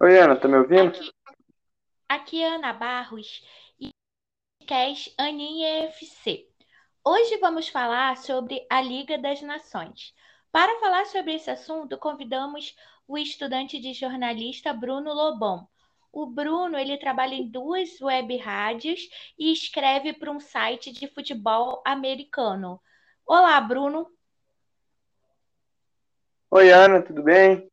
Oi, Ana, tá me ouvindo? Aqui, aqui é Ana Barros e podcast Aninha FC. Hoje vamos falar sobre a Liga das Nações. Para falar sobre esse assunto, convidamos o estudante de jornalista Bruno Lobão. O Bruno ele trabalha em duas web rádios e escreve para um site de futebol americano. Olá, Bruno. Oi, Ana, tudo bem?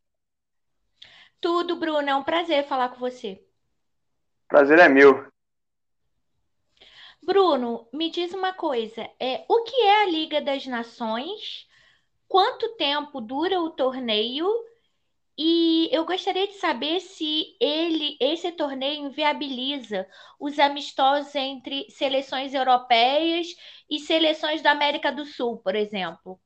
Tudo, Bruno. É um prazer falar com você. Prazer é meu. Bruno, me diz uma coisa, é, o que é a Liga das Nações? Quanto tempo dura o torneio? E eu gostaria de saber se ele, esse torneio inviabiliza os amistosos entre seleções europeias e seleções da América do Sul, por exemplo.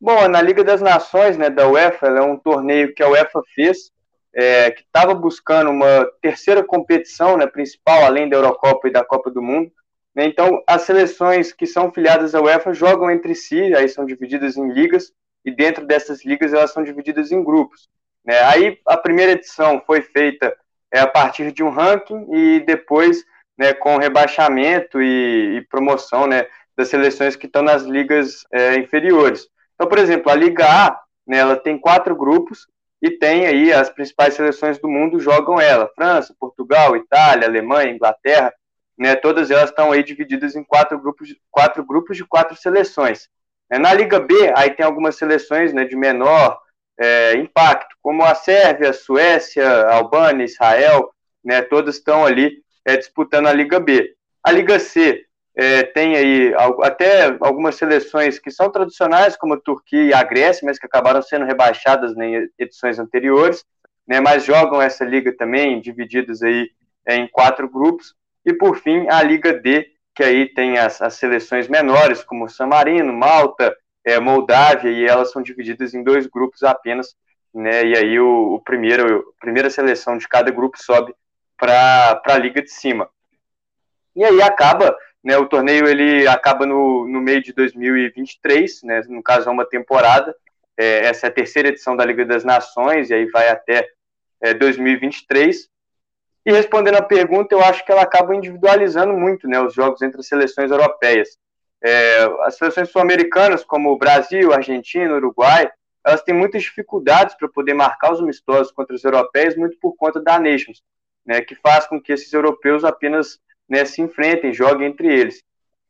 Bom, na Liga das Nações, né, da UEFA, é um torneio que a UEFA fez, é, que estava buscando uma terceira competição né, principal, além da Eurocopa e da Copa do Mundo. Né, então, as seleções que são filiadas à UEFA jogam entre si, aí são divididas em ligas, e dentro dessas ligas elas são divididas em grupos. Né? Aí a primeira edição foi feita é, a partir de um ranking e depois né, com rebaixamento e, e promoção né, das seleções que estão nas ligas é, inferiores. Então, por exemplo, a Liga A, né, ela tem quatro grupos e tem aí as principais seleções do mundo jogam ela: França, Portugal, Itália, Alemanha, Inglaterra, né, todas elas estão aí divididas em quatro grupos, quatro grupos de quatro seleções. É, na Liga B, aí tem algumas seleções né, de menor é, impacto, como a Sérvia, Suécia, Albânia, Israel, né, todas estão ali é, disputando a Liga B. A Liga C é, tem aí até algumas seleções que são tradicionais, como a Turquia e a Grécia, mas que acabaram sendo rebaixadas em edições anteriores, né, mas jogam essa liga também, divididas aí é, em quatro grupos. E, por fim, a Liga D, que aí tem as, as seleções menores, como San Marino, Malta, é, Moldávia, e elas são divididas em dois grupos apenas, né, e aí o, o primeiro, a primeira seleção de cada grupo sobe para a liga de cima. E aí acaba né, o torneio ele acaba no, no meio de 2023, né, no caso é uma temporada. É, essa é a terceira edição da Liga das Nações, e aí vai até é, 2023. E respondendo a pergunta, eu acho que ela acaba individualizando muito né, os jogos entre as seleções europeias. É, as seleções sul-americanas, como o Brasil, Argentina, Uruguai, elas têm muitas dificuldades para poder marcar os amistosos contra os europeus, muito por conta da Nations, né, que faz com que esses europeus apenas né, se enfrentem, joguem entre eles.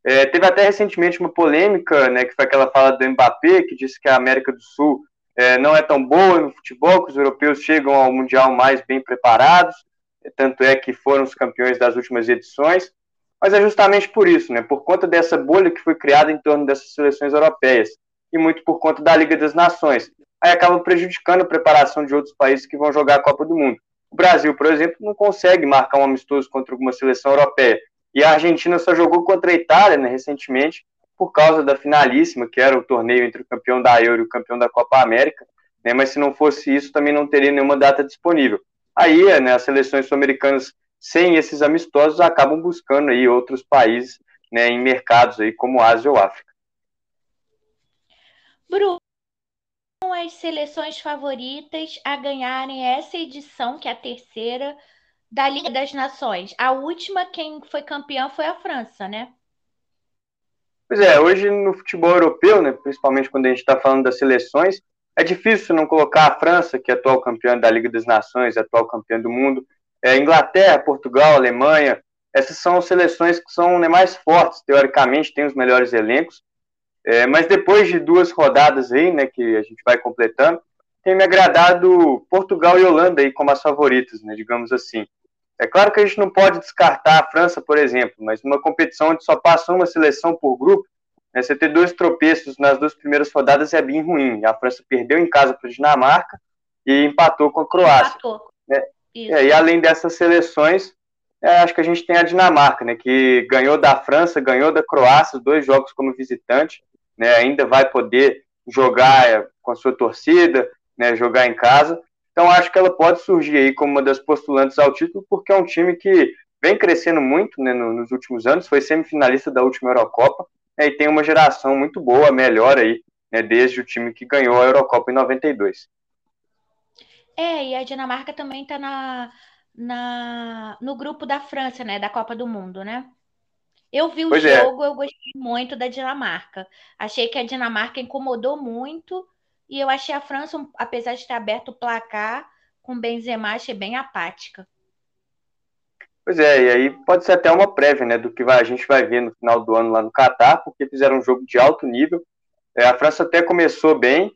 É, teve até recentemente uma polêmica, né, que foi aquela fala do Mbappé, que disse que a América do Sul é, não é tão boa no futebol, que os europeus chegam ao Mundial mais bem preparados, tanto é que foram os campeões das últimas edições, mas é justamente por isso, né, por conta dessa bolha que foi criada em torno dessas seleções europeias, e muito por conta da Liga das Nações. Aí acaba prejudicando a preparação de outros países que vão jogar a Copa do Mundo. O Brasil, por exemplo, não consegue marcar um amistoso contra alguma seleção europeia. E a Argentina só jogou contra a Itália né, recentemente por causa da finalíssima, que era o torneio entre o campeão da Euro e o campeão da Copa América. Né, mas se não fosse isso, também não teria nenhuma data disponível. Aí, né, as seleções sul-americanas, sem esses amistosos, acabam buscando aí outros países né, em mercados aí como Ásia ou África. Bruno, as seleções favoritas a ganharem essa edição, que é a terceira, da Liga das Nações. A última, quem foi campeão foi a França, né? Pois é, hoje no futebol europeu, né, principalmente quando a gente está falando das seleções, é difícil não colocar a França, que é atual campeã da Liga das Nações, atual campeã do mundo, é, Inglaterra, Portugal, Alemanha, essas são seleções que são né, mais fortes, teoricamente, têm os melhores elencos, é, mas depois de duas rodadas aí, né, que a gente vai completando, tem me agradado Portugal e Holanda aí como as favoritas, né, digamos assim. É claro que a gente não pode descartar a França, por exemplo, mas numa competição onde só passa uma seleção por grupo, né, você ter dois tropeços nas duas primeiras rodadas é bem ruim. A França perdeu em casa para a Dinamarca e empatou com a Croácia. Empatou. Né? É, e além dessas seleções, é, acho que a gente tem a Dinamarca, né, que ganhou da França, ganhou da Croácia, dois jogos como visitante né, ainda vai poder jogar é, com a sua torcida, né, jogar em casa. Então acho que ela pode surgir aí como uma das postulantes ao título, porque é um time que vem crescendo muito né, nos últimos anos, foi semifinalista da última Eurocopa né, e tem uma geração muito boa, melhor aí, né, desde o time que ganhou a Eurocopa em 92. É, e a Dinamarca também está na, na, no grupo da França, né? Da Copa do Mundo, né? Eu vi o Pois é, jogo, eu gostei muito da Dinamarca. Achei que a Dinamarca incomodou muito e eu achei a França, apesar de ter aberto o placar com Benzema, achei bem apática. pois é, e aí pode ser até uma prévia, né, do que vai- a gente vai ver no final do ano lá no Catar, porque fizeram um jogo de alto nível. É, a França até começou bem,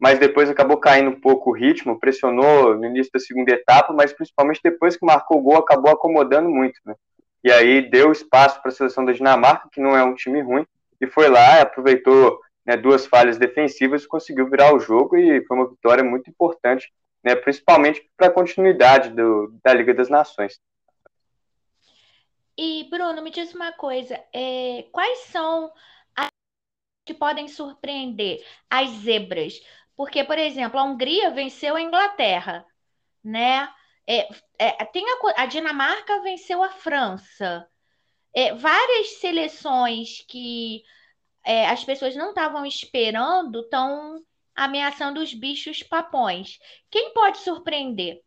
mas depois acabou caindo um pouco o ritmo, pressionou no início da segunda etapa, mas principalmente depois que marcou o gol, acabou acomodando muito, né? E aí deu espaço para a seleção da Dinamarca, que não é um time ruim, e foi lá, aproveitou né, duas falhas defensivas, conseguiu virar o jogo e foi uma vitória muito importante, né, principalmente para a continuidade do, da Liga das Nações. E, Bruno, me diz uma coisa, é, quais são as que podem surpreender as zebras? Porque, por exemplo, a Hungria venceu a Inglaterra, né? É, é, tem a, a Dinamarca venceu a França. É, várias seleções que é, as pessoas não estavam esperando estão ameaçando os bichos papões. Quem pode surpreender?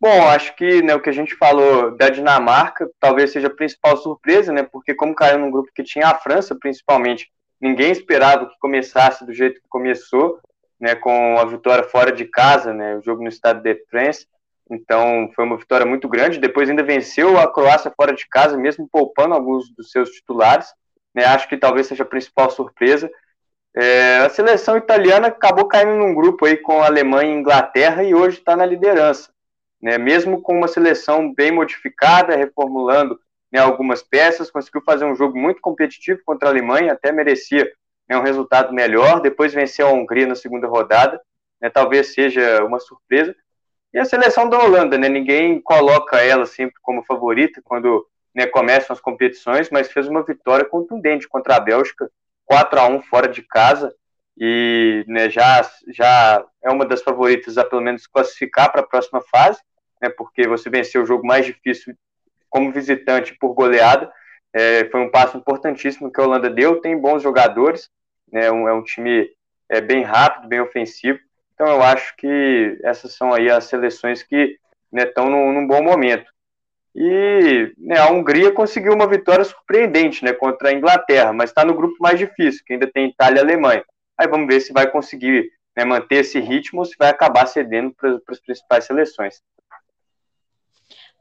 Bom, acho que né, o que a gente falou da Dinamarca talvez seja a principal surpresa, né? Porque como caiu num grupo que tinha a França, principalmente, ninguém esperava que começasse do jeito que começou, né? Com a vitória fora de casa, né? O jogo no Stade de France. Então foi uma vitória muito grande. Depois ainda venceu a Croácia fora de casa, mesmo poupando alguns dos seus titulares. Né? Acho que talvez seja a principal surpresa. É, a seleção italiana acabou caindo num grupo aí com a Alemanha e Inglaterra e hoje está na liderança né? Mesmo com uma seleção bem modificada, reformulando né, algumas peças, conseguiu fazer um jogo muito competitivo contra a Alemanha, até merecia né, um resultado melhor. Depois venceu a Hungria na segunda rodada, né, talvez seja uma surpresa. E a seleção da Holanda, né, ninguém coloca ela sempre como favorita quando né, começam as competições, mas fez uma vitória contundente contra a Bélgica, 4 a 1 fora de casa e né, já, já é uma das favoritas a pelo menos classificar para a próxima fase né, porque você venceu o jogo mais difícil como visitante por goleada. É, foi um passo importantíssimo que a Holanda deu. Tem bons jogadores, né, um, é um time é, bem rápido, bem ofensivo. Então eu acho que essas são aí as seleções que estão né, num, num, bom momento. E né, a Hungria conseguiu uma vitória surpreendente né, contra a Inglaterra, mas está no grupo mais difícil, que ainda tem Itália e Alemanha. Aí vamos ver se vai conseguir né, manter esse ritmo ou se vai acabar cedendo para as principais seleções.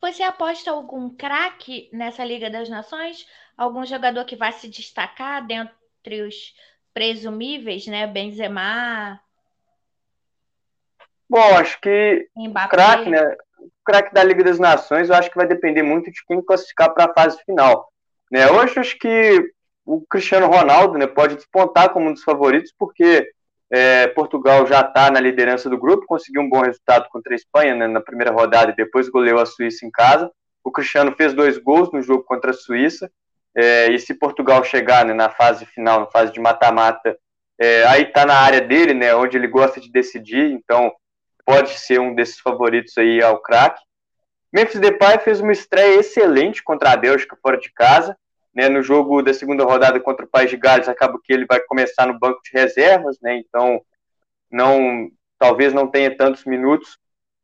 Você aposta algum craque nessa Liga das Nações? Algum jogador que vai se destacar dentre os presumíveis, né? Benzema. Bom, acho que craque, né? Craque da Liga das Nações, eu acho que vai depender muito de quem classificar para a fase final. Né? Hoje acho que o Cristiano Ronaldo né, pode despontar como um dos favoritos, porque é, Portugal já está na liderança do grupo, conseguiu um bom resultado contra a Espanha né, na primeira rodada e depois goleou a Suíça em casa. O Cristiano fez dois gols no jogo contra a Suíça. É, e se Portugal chegar né, na fase final, na fase de mata-mata, é, aí está na área dele, né, onde ele gosta de decidir, então pode ser um desses favoritos aí ao craque. Memphis Depay fez uma estreia excelente contra a Bélgica fora de casa. Né, no jogo da segunda rodada contra o País de Gales, acaba que ele vai começar no banco de reservas, né, então não, talvez não tenha tantos minutos,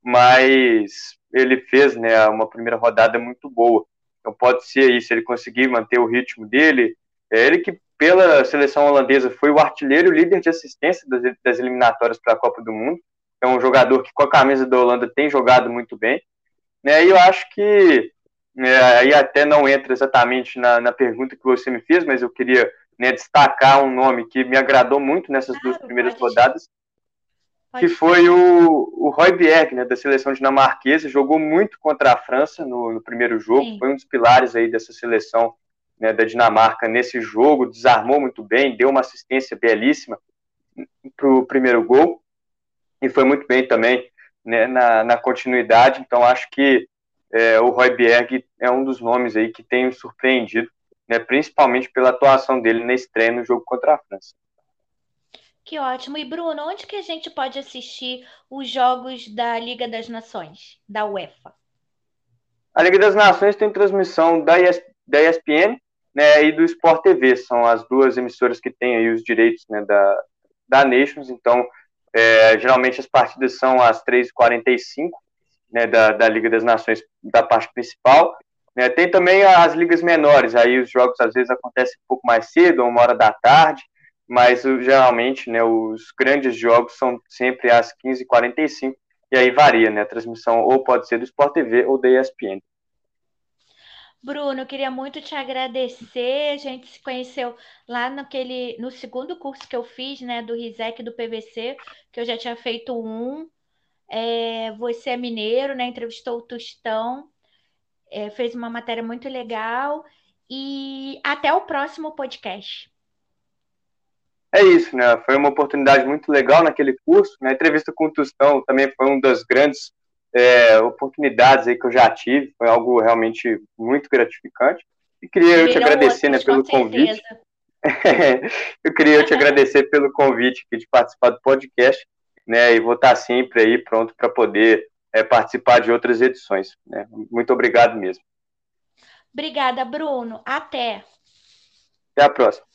mas ele fez né, uma primeira rodada muito boa. Então pode ser isso, ele conseguir manter o ritmo dele. É ele que, pela seleção holandesa, foi o artilheiro e líder de assistência das, das eliminatórias para a Copa do Mundo. É um jogador que, com a camisa da Holanda, tem jogado muito bem. Né, e eu acho que é, aí até não entra exatamente na, na, pergunta que você me fez, mas eu queria né, destacar um nome que me agradou muito nessas duas primeiras rodadas, que foi o, o Roy Bjerg, né, da seleção dinamarquesa, jogou muito contra a França no, no primeiro jogo, Sim. foi um dos pilares aí dessa seleção né, da Dinamarca nesse jogo, desarmou muito bem, deu uma assistência belíssima para o primeiro gol, e foi muito bem também né, na, na continuidade, então acho que é, o Roy Bjerg é um dos nomes aí que tem me surpreendido, né, principalmente pela atuação dele na estreia no jogo contra a França. Que ótimo. E Bruno, onde que a gente pode assistir os jogos da Liga das Nações, da UEFA? A Liga das Nações tem transmissão da, ES, da ESPN né, e do Sport TV, são as duas emissoras que têm aí os direitos né, da, da Nations, então É, geralmente as partidas são às 3h45, né, da, da Liga das Nações, da parte principal. Né, tem também as ligas menores, aí os jogos às vezes acontecem um pouco mais cedo, uma hora da tarde, mas geralmente né, os grandes jogos são sempre às 15h45, e aí varia, né, a transmissão ou pode ser do Sport TV ou da ESPN. Bruno, queria muito te agradecer. A gente se conheceu lá naquele, no segundo curso que eu fiz, né, do RISEC do PVC, que eu já tinha feito um. É, você é mineiro, né? Entrevistou o Tostão, é, fez uma matéria muito legal. E até o próximo podcast. É isso, né? Foi uma oportunidade muito legal naquele curso. Né? A entrevista com o Tostão também foi uma das grandes é, oportunidades aí que eu já tive, foi algo realmente muito gratificante. E queria eu te agradecer né, pelo convite. eu queria eu te agradecer pelo convite de participar do podcast, né? E vou estar sempre aí pronto para poder é, participar de outras edições. Né? Muito obrigado mesmo. Obrigada, Bruno. Até. Até a próxima.